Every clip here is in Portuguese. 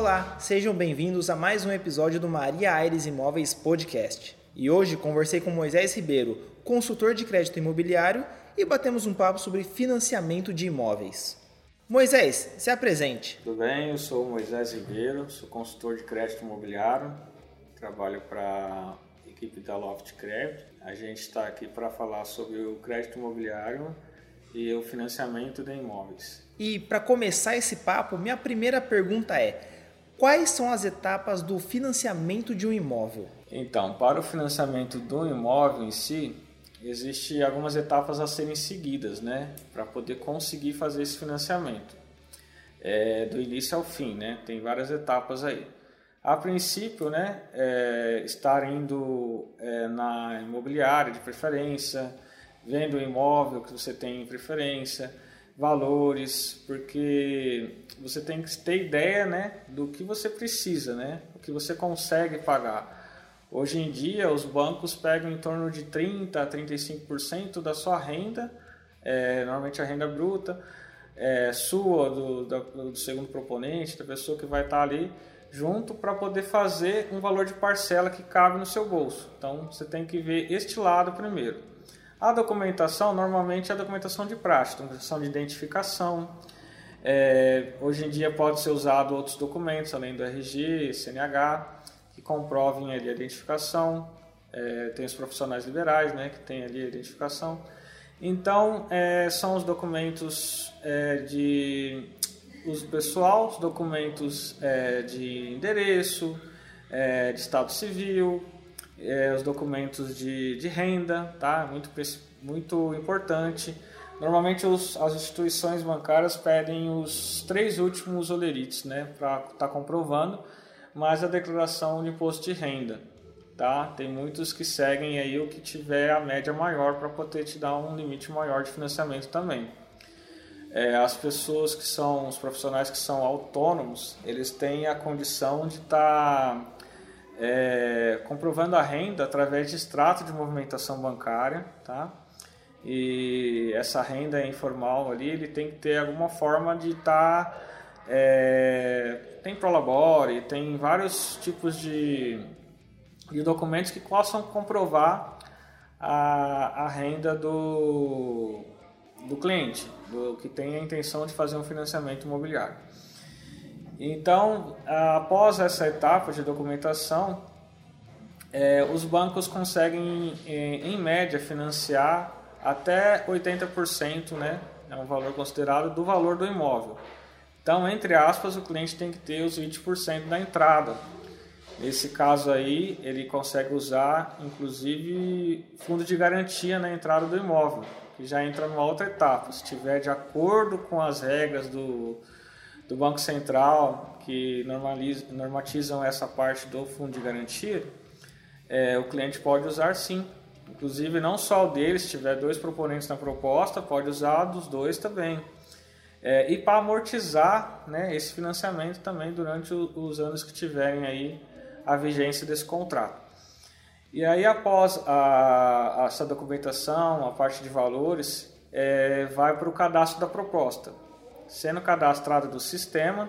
Olá, sejam bem-vindos a mais um episódio do Maria Aires Imóveis Podcast. E hoje conversei com Moisés Ribeiro, consultor de crédito imobiliário, e batemos um papo sobre financiamento de imóveis. Moisés, se apresente. Tudo bem, eu sou Moisés Ribeiro, sou consultor de crédito imobiliário, trabalho para a equipe da Loft Credit. A gente está aqui para falar sobre o crédito imobiliário e o financiamento de imóveis. E para começar esse papo, minha primeira pergunta é: quais são as etapas do financiamento de um imóvel? Então, para o financiamento do imóvel em si, existem algumas etapas a serem seguidas, né, para poder conseguir fazer esse financiamento. É, do início ao fim, né? Tem várias etapas aí. A princípio, né, é, estar indo é, na imobiliária de preferência, vendo o imóvel que você tem em preferência, valores, porque você tem que ter ideia, né, do que você precisa, né, o que você consegue pagar. Hoje em dia, os bancos pegam em torno de 30 a 35% da sua renda, é, normalmente a renda bruta, é, sua, do, do, segundo proponente, da pessoa que vai estar ali, junto para poder fazer um valor de parcela que cabe no seu bolso. Então, você tem que ver este lado primeiro. A documentação, normalmente, é a documentação de prática, documentação de identificação. É, hoje em dia pode ser usado outros documentos, além do RG, CNH, que comprovem ali a identificação. É, tem os profissionais liberais, né, que tem ali a identificação. Então, é, são os documentos é, de uso pessoal, os documentos é, de endereço, é, de estado civil, é, os documentos de, de renda, tá? Muito, muito importante. Normalmente os, as instituições bancárias pedem os três últimos olerites, né? Para estar tá comprovando, mais a declaração de imposto de renda, tá? Tem muitos que seguem aí o que tiver a média maior para poder te dar um limite maior de financiamento também. É, as pessoas que são, os profissionais que são autônomos, eles têm a condição de estar tá é, comprovando a renda através de extrato de movimentação bancária, tá? E essa renda informal ali, ele tem que ter alguma forma de estar... Tá, é, tem Prolabore, tem vários tipos de, de documentos que possam comprovar a, a renda do, do cliente, do que tem a intenção de fazer um financiamento imobiliário. Então, após essa etapa de documentação, é, os bancos conseguem, em, em, média, financiar até 80%, né, é um valor considerado, do valor do imóvel. Então, entre aspas, o cliente tem que ter os 20% da entrada. Nesse caso aí, ele consegue usar, inclusive, fundo de garantia na entrada do imóvel, que já entra numa outra etapa. Se estiver de acordo com as regras do, do Banco Central que normatizam essa parte do fundo de garantia, é, o cliente pode usar sim. Inclusive, não só o dele, se tiver dois proponentes na proposta, pode usar dos dois também. É, e para amortizar né, esse financiamento também durante o, os anos que tiverem aí a vigência desse contrato. E aí, após a, essa documentação, a parte de valores, é, vai para o cadastro da proposta sendo cadastrado do sistema,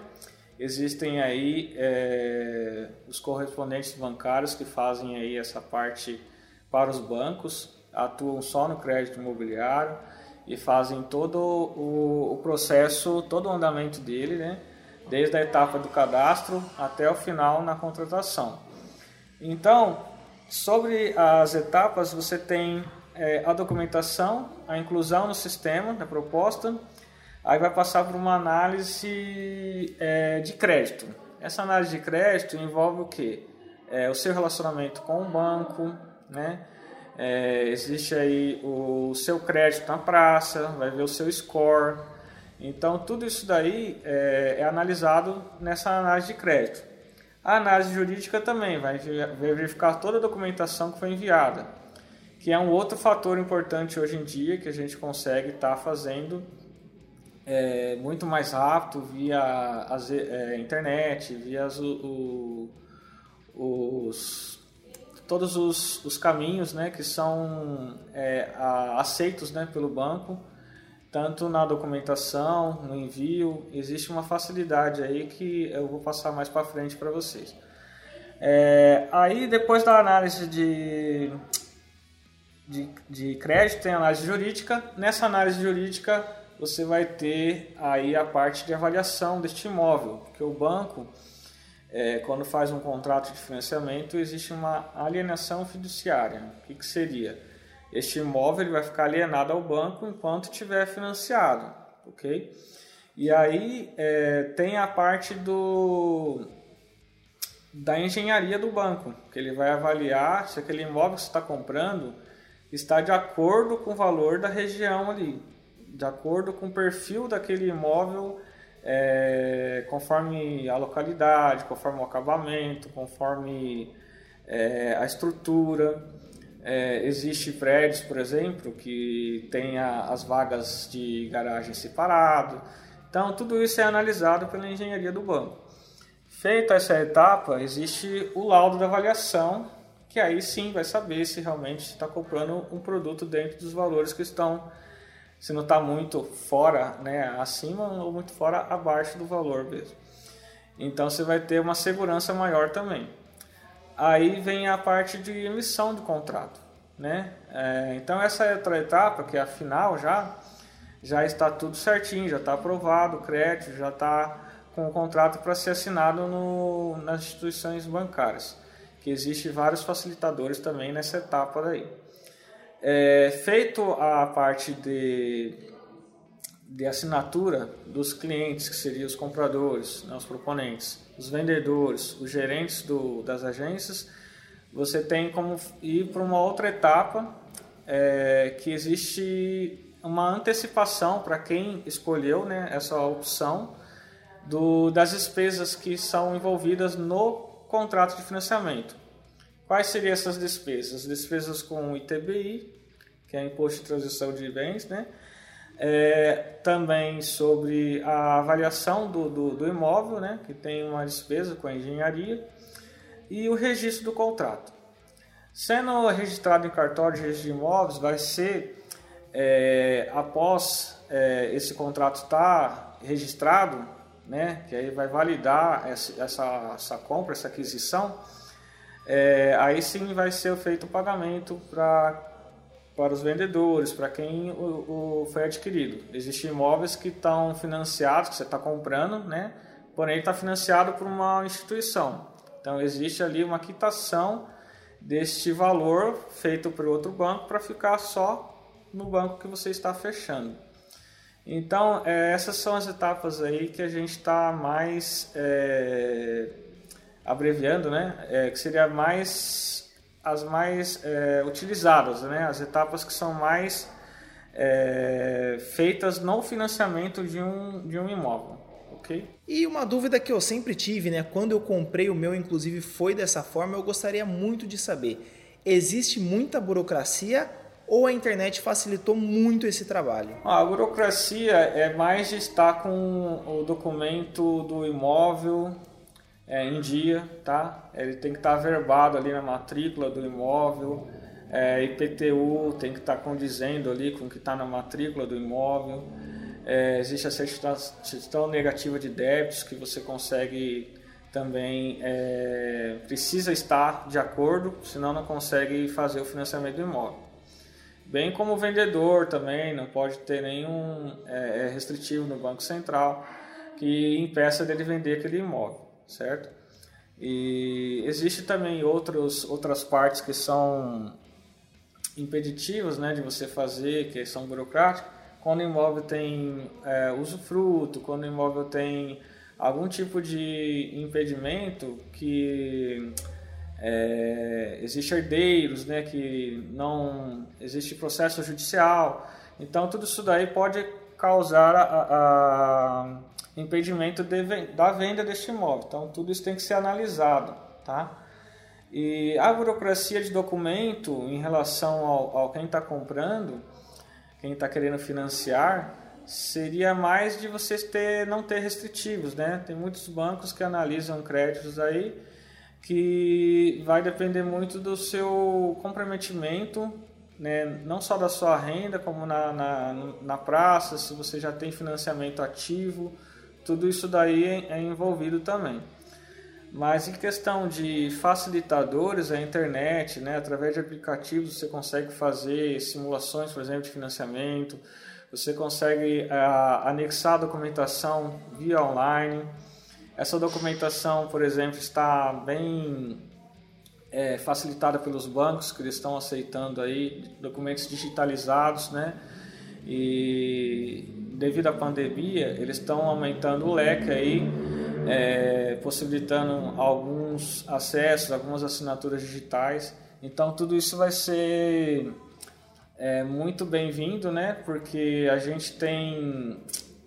existem aí é, os correspondentes bancários que fazem aí essa parte para os bancos, atuam só no crédito imobiliário e fazem todo o, o processo, todo o andamento dele, né? desde a etapa do cadastro até o final na contratação. Então, sobre as etapas, você tem é, a documentação, a inclusão no sistema da proposta, Aí vai passar por uma análise é, de crédito. Essa análise de crédito envolve o que? É, o seu relacionamento com o banco, né? É, existe aí o seu crédito na praça, vai ver o seu score. Então, tudo isso daí é, é analisado nessa análise de crédito. A análise jurídica também vai verificar toda a documentação que foi enviada, que é um outro fator importante hoje em dia que a gente consegue estar tá fazendo é, muito mais rápido via as, é, internet, via as, o, os, todos os, os, caminhos né, que são é, a, aceitos né, pelo banco tanto na documentação, no envio, existe uma facilidade aí que eu vou passar mais para frente para vocês. É, aí depois da análise de, de, de crédito tem análise jurídica. Nessa análise jurídica você vai ter aí a parte de avaliação deste imóvel, porque o banco é, quando faz um contrato de financiamento existe uma alienação fiduciária. O que, que seria? Este imóvel ele vai ficar alienado ao banco enquanto estiver financiado, ok? E aí é, tem a parte do da engenharia do banco, que ele vai avaliar se aquele imóvel que você está comprando está de acordo com o valor da região ali, de acordo com o perfil daquele imóvel, é, conforme a localidade, conforme o acabamento, conforme é, a estrutura. É, existe prédios, por exemplo, que tem a, as vagas de garagem separado. Então, tudo isso é analisado pela engenharia do banco. Feita essa etapa, existe o laudo da avaliação, que aí sim vai saber se realmente está comprando um produto dentro dos valores que estão, se não está muito fora, né, acima ou muito fora abaixo do valor mesmo. Então você vai ter uma segurança maior também. Aí vem a parte de emissão do contrato, né? É, então essa é outra etapa, que é a final já, já está tudo certinho, já está aprovado o crédito, já está com o contrato para ser assinado no, nas instituições bancárias, que existe vários facilitadores também nessa etapa daí. É, feito a parte de, de assinatura dos clientes, que seriam os compradores, né, os proponentes, os vendedores, os gerentes do, das agências, você tem como ir para uma outra etapa é, que existe uma antecipação para quem escolheu né, essa opção do, das despesas que são envolvidas no contrato de financiamento. Quais seriam essas despesas? Despesas com ITBI, que é Imposto de Transição de Bens, né? É, também sobre a avaliação do, do, do, imóvel, né, que tem uma despesa com a engenharia, e o registro do contrato. Sendo registrado em cartório de registro de imóveis, vai ser, é, após é, esse contrato estar registrado, né, que aí vai validar essa, essa, essa compra, essa aquisição, é, aí sim vai ser feito o pagamento para para os vendedores, para quem o, o, foi adquirido. Existem imóveis que estão financiados, que você está comprando, né? porém está financiado por uma instituição. Então existe ali uma quitação deste valor feito por outro banco para ficar só no banco que você está fechando. Então é, essas são as etapas aí que a gente está mais é, abreviando, né? É, que seria mais as mais é, utilizadas, né? as etapas que são mais é, feitas no financiamento de um, de um imóvel. ok? E uma dúvida que eu sempre tive, né? quando eu comprei o meu, inclusive foi dessa forma, eu gostaria muito de saber: existe muita burocracia ou a internet facilitou muito esse trabalho? A burocracia é mais de estar com o documento do imóvel é, em dia, tá? Ele tem que estar tá verbado ali na matrícula do imóvel, é, IPTU tem que estar tá condizendo ali com o que está na matrícula do imóvel. É, existe a certidão negativa de débitos que você consegue também é, precisa estar de acordo, senão não consegue fazer o financiamento do imóvel. Bem como o vendedor também não pode ter nenhum é, é restritivo no Banco Central que impeça dele vender aquele imóvel certo? E existe também outros, outras partes que são impeditivas né, de você fazer, que são burocráticas, quando o imóvel tem é, usufruto, quando o imóvel tem algum tipo de impedimento que é, existe herdeiros, né, que não existe processo judicial. Então tudo isso daí pode causar a, a impedimento de, da venda deste imóvel. Então, tudo isso tem que ser analisado, tá? E a burocracia de documento em relação ao, ao quem está comprando, quem está querendo financiar, seria mais de vocês ter, não ter restritivos, né? Tem muitos bancos que analisam créditos aí que vai depender muito do seu comprometimento né, não só da sua renda, como na, na, na praça, se você já tem financiamento ativo, tudo isso daí é, é envolvido também. Mas em questão de facilitadores, a internet, né, através de aplicativos você consegue fazer simulações, por exemplo, de financiamento, você consegue uh, anexar documentação via online. Essa documentação, por exemplo, está bem é, facilitada pelos bancos que eles estão aceitando aí documentos digitalizados, né? E devido à pandemia, eles estão aumentando o leque aí, é, possibilitando alguns acessos, algumas assinaturas digitais. Então tudo isso vai ser é, muito bem-vindo, né? Porque a gente tem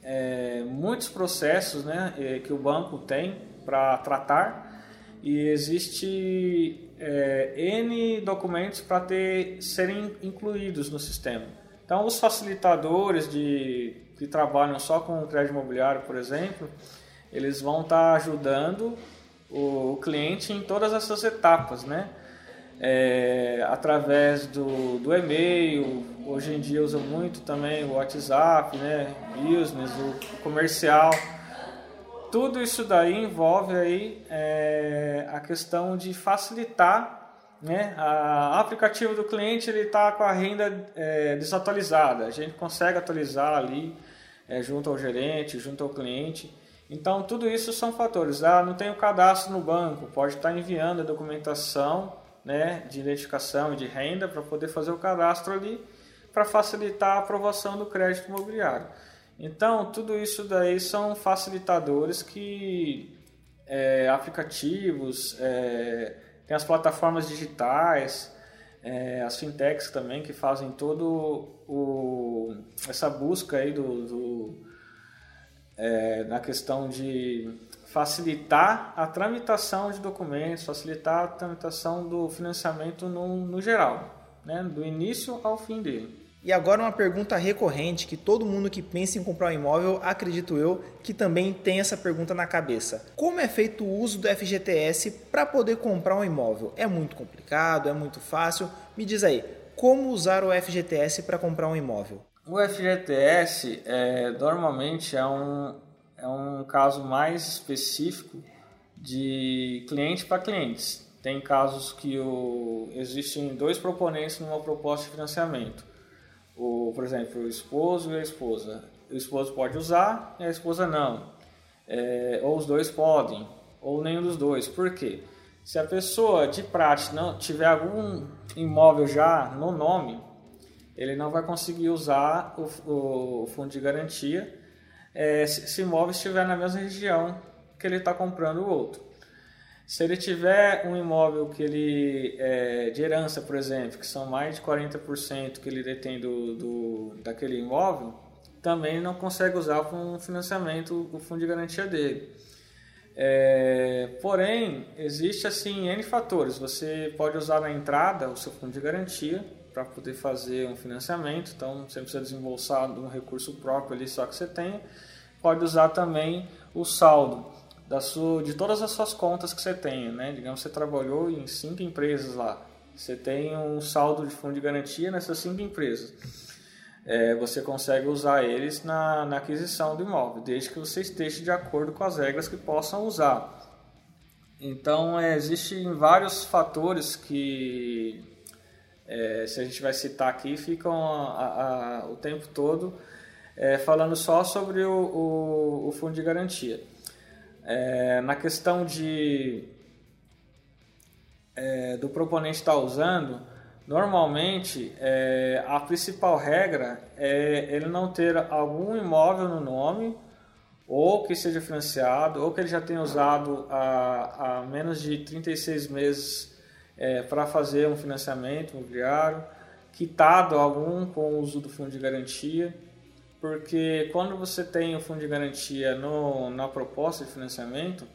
é, muitos processos, né? É, que o banco tem para tratar e existe é, N documentos para ter serem incluídos no sistema. Então, os facilitadores de, que trabalham só com o crédito imobiliário, por exemplo, eles vão estar tá ajudando o, cliente em todas essas etapas, né? É, através do, do e-mail, hoje em dia usa muito também o WhatsApp, né? Business, o comercial tudo isso daí envolve aí é, a questão de facilitar né? A, aplicativo do cliente ele está com a renda é, desatualizada. A gente consegue atualizar ali é, junto ao gerente, junto ao cliente. Então tudo isso são fatores. Ah, não tem o cadastro no banco, pode estar tá enviando a documentação né, de identificação e de renda para poder fazer o cadastro ali para facilitar a aprovação do crédito imobiliário. Então, tudo isso daí são facilitadores que é, aplicativos, é, tem as plataformas digitais, é, as fintechs também que fazem todo o, essa busca aí do, do é, na questão de facilitar a tramitação de documentos, facilitar a tramitação do financiamento no, no geral, né, do início ao fim dele. E agora uma pergunta recorrente que todo mundo que pensa em comprar um imóvel, acredito eu, que também tem essa pergunta na cabeça. Como é feito o uso do FGTS para poder comprar um imóvel? É muito complicado? É muito fácil? Me diz aí, como usar o FGTS para comprar um imóvel? O FGTS é, normalmente é um, é um caso mais específico de cliente para clientes. Tem casos que o, existem dois proponentes numa proposta de financiamento o, por exemplo, o esposo e a esposa. O esposo pode usar e a esposa não. É, ou os dois podem, ou nenhum dos dois. Por quê? Se a pessoa de prática não tiver algum imóvel já no nome, ele não vai conseguir usar o, o fundo de garantia é, se, se o imóvel estiver na mesma região que ele está comprando o outro. Se ele tiver um imóvel que ele é, de herança, por exemplo, que são mais de 40% que ele detém do, do, daquele imóvel, também não consegue usar para um financiamento o fundo de garantia dele. É, porém, existe assim N fatores. Você pode usar na entrada o seu fundo de garantia para poder fazer um financiamento, então você precisa desembolsar um recurso próprio ali só que você tem. Pode usar também o saldo da sua, de todas as suas contas que você tem, né? Digamos que você trabalhou em cinco empresas lá, você tem um saldo de fundo de garantia nessas cinco empresas. É, você consegue usar eles na, na aquisição do imóvel, desde que você esteja de acordo com as regras que possam usar. Então, é, existem vários fatores que, é, se a gente vai citar aqui, ficam a, a, o tempo todo é, falando só sobre o, o, o fundo de garantia. É, na questão de é, do proponente estar tá usando, normalmente é, a principal regra é ele não ter algum imóvel no nome ou que seja financiado ou que ele já tenha usado há, há menos de 36 meses é, para fazer um financiamento imobiliário, quitado algum com o uso do fundo de garantia porque quando você tem o fundo de garantia no, na proposta de financiamento,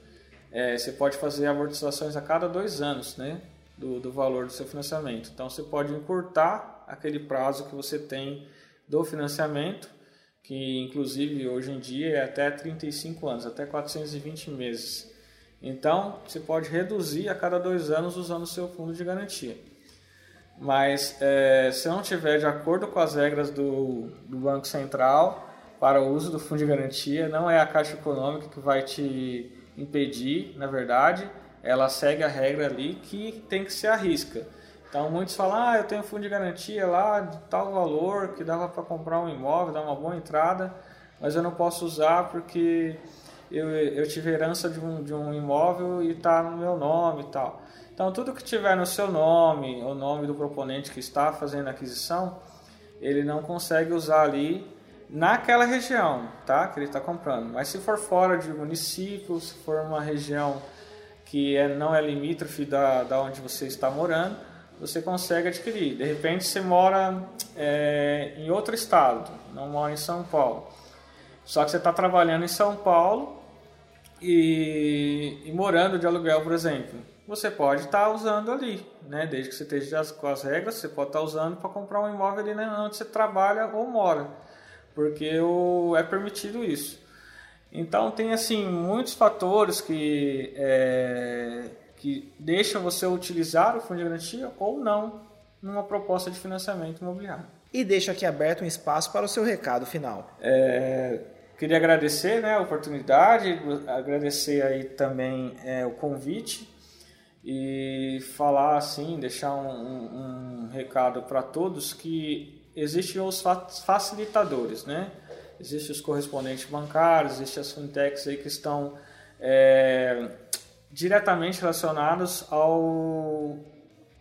é, você pode fazer amortizações a cada dois anos né, do, do valor do seu financiamento. Então você pode encurtar aquele prazo que você tem do financiamento, que inclusive hoje em dia é até 35 anos, até 420 meses. Então você pode reduzir a cada dois anos usando o seu fundo de garantia. Mas é, se não tiver de acordo com as regras do, do Banco Central para o uso do fundo de garantia, não é a Caixa Econômica que vai te impedir, na verdade, ela segue a regra ali que tem que ser a risca. Então muitos falam, ah, eu tenho fundo de garantia lá de tal valor que dava para comprar um imóvel, dar uma boa entrada, mas eu não posso usar porque eu, eu tive herança de um, de um imóvel e está no meu nome e tal. Então, tudo que tiver no seu nome, o nome do proponente que está fazendo a aquisição, ele não consegue usar ali naquela região, tá? Que ele está comprando. Mas se for fora de município, se for uma região que é, não é limítrofe da, da onde você está morando, você consegue adquirir. De repente você mora é, em outro estado, não mora em São Paulo. Só que você está trabalhando em São Paulo e, e morando de aluguel, por exemplo você pode estar tá usando ali, né? Desde que você esteja com as regras, você pode estar tá usando para comprar um imóvel ali né? onde você trabalha ou mora, porque o, é permitido isso. Então tem assim muitos fatores que é, que deixam você utilizar o fundo de garantia ou não numa proposta de financiamento imobiliário. E deixo aqui aberto um espaço para o seu recado final. É, queria agradecer né, a oportunidade, agradecer aí também é, o convite e falar assim, deixar um, um, um recado para todos que existem os facilitadores, né? Existem os correspondentes bancários, existem as fintechs aí que estão é, diretamente relacionados ao,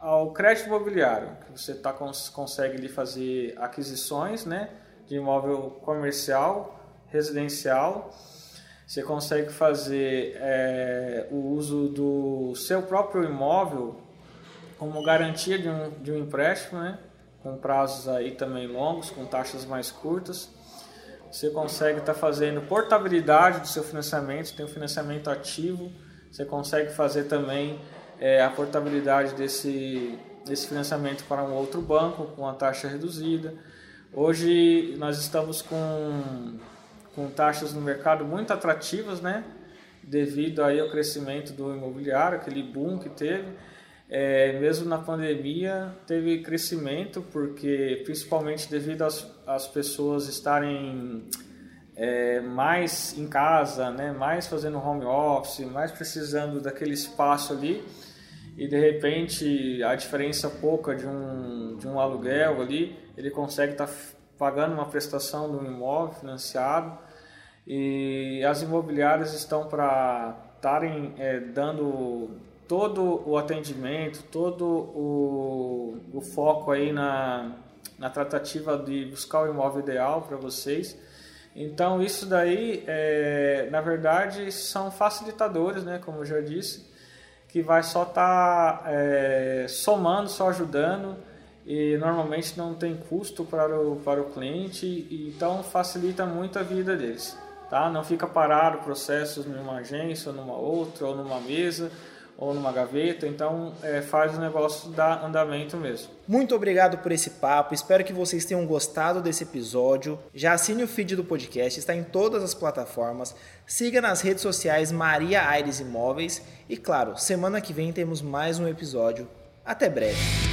ao crédito imobiliário, que você tá, consegue ali, fazer aquisições né, de imóvel comercial, residencial, você consegue fazer é, o uso do seu próprio imóvel como garantia de um, de um empréstimo, né? com prazos aí também longos, com taxas mais curtas. Você consegue estar tá fazendo portabilidade do seu financiamento, tem um financiamento ativo. Você consegue fazer também é, a portabilidade desse, desse financiamento para um outro banco com uma taxa reduzida. Hoje nós estamos com com taxas no mercado muito atrativas, né? Devido aí ao crescimento do imobiliário, aquele boom que teve. É, mesmo na pandemia teve crescimento, porque principalmente devido às, às pessoas estarem é, mais em casa, né? mais fazendo home office, mais precisando daquele espaço ali, e de repente a diferença pouca de um, de um aluguel ali, ele consegue estar tá pagando uma prestação um imóvel financiado e as imobiliárias estão para estarem é, dando todo o atendimento, todo o, o foco aí na, na tratativa de buscar o imóvel ideal para vocês. Então isso daí, é, na verdade, são facilitadores, né, como eu já disse, que vai só estar tá, é, somando, só ajudando e normalmente não tem custo para o, para o cliente, então facilita muito a vida deles tá? Não fica parado processos numa agência, ou numa outra, ou numa mesa, ou numa gaveta, então é, faz o negócio dar andamento mesmo. Muito obrigado por esse papo, espero que vocês tenham gostado desse episódio. Já assine o feed do podcast, está em todas as plataformas. Siga nas redes sociais Maria Aires Imóveis e, claro, semana que vem temos mais um episódio. Até breve.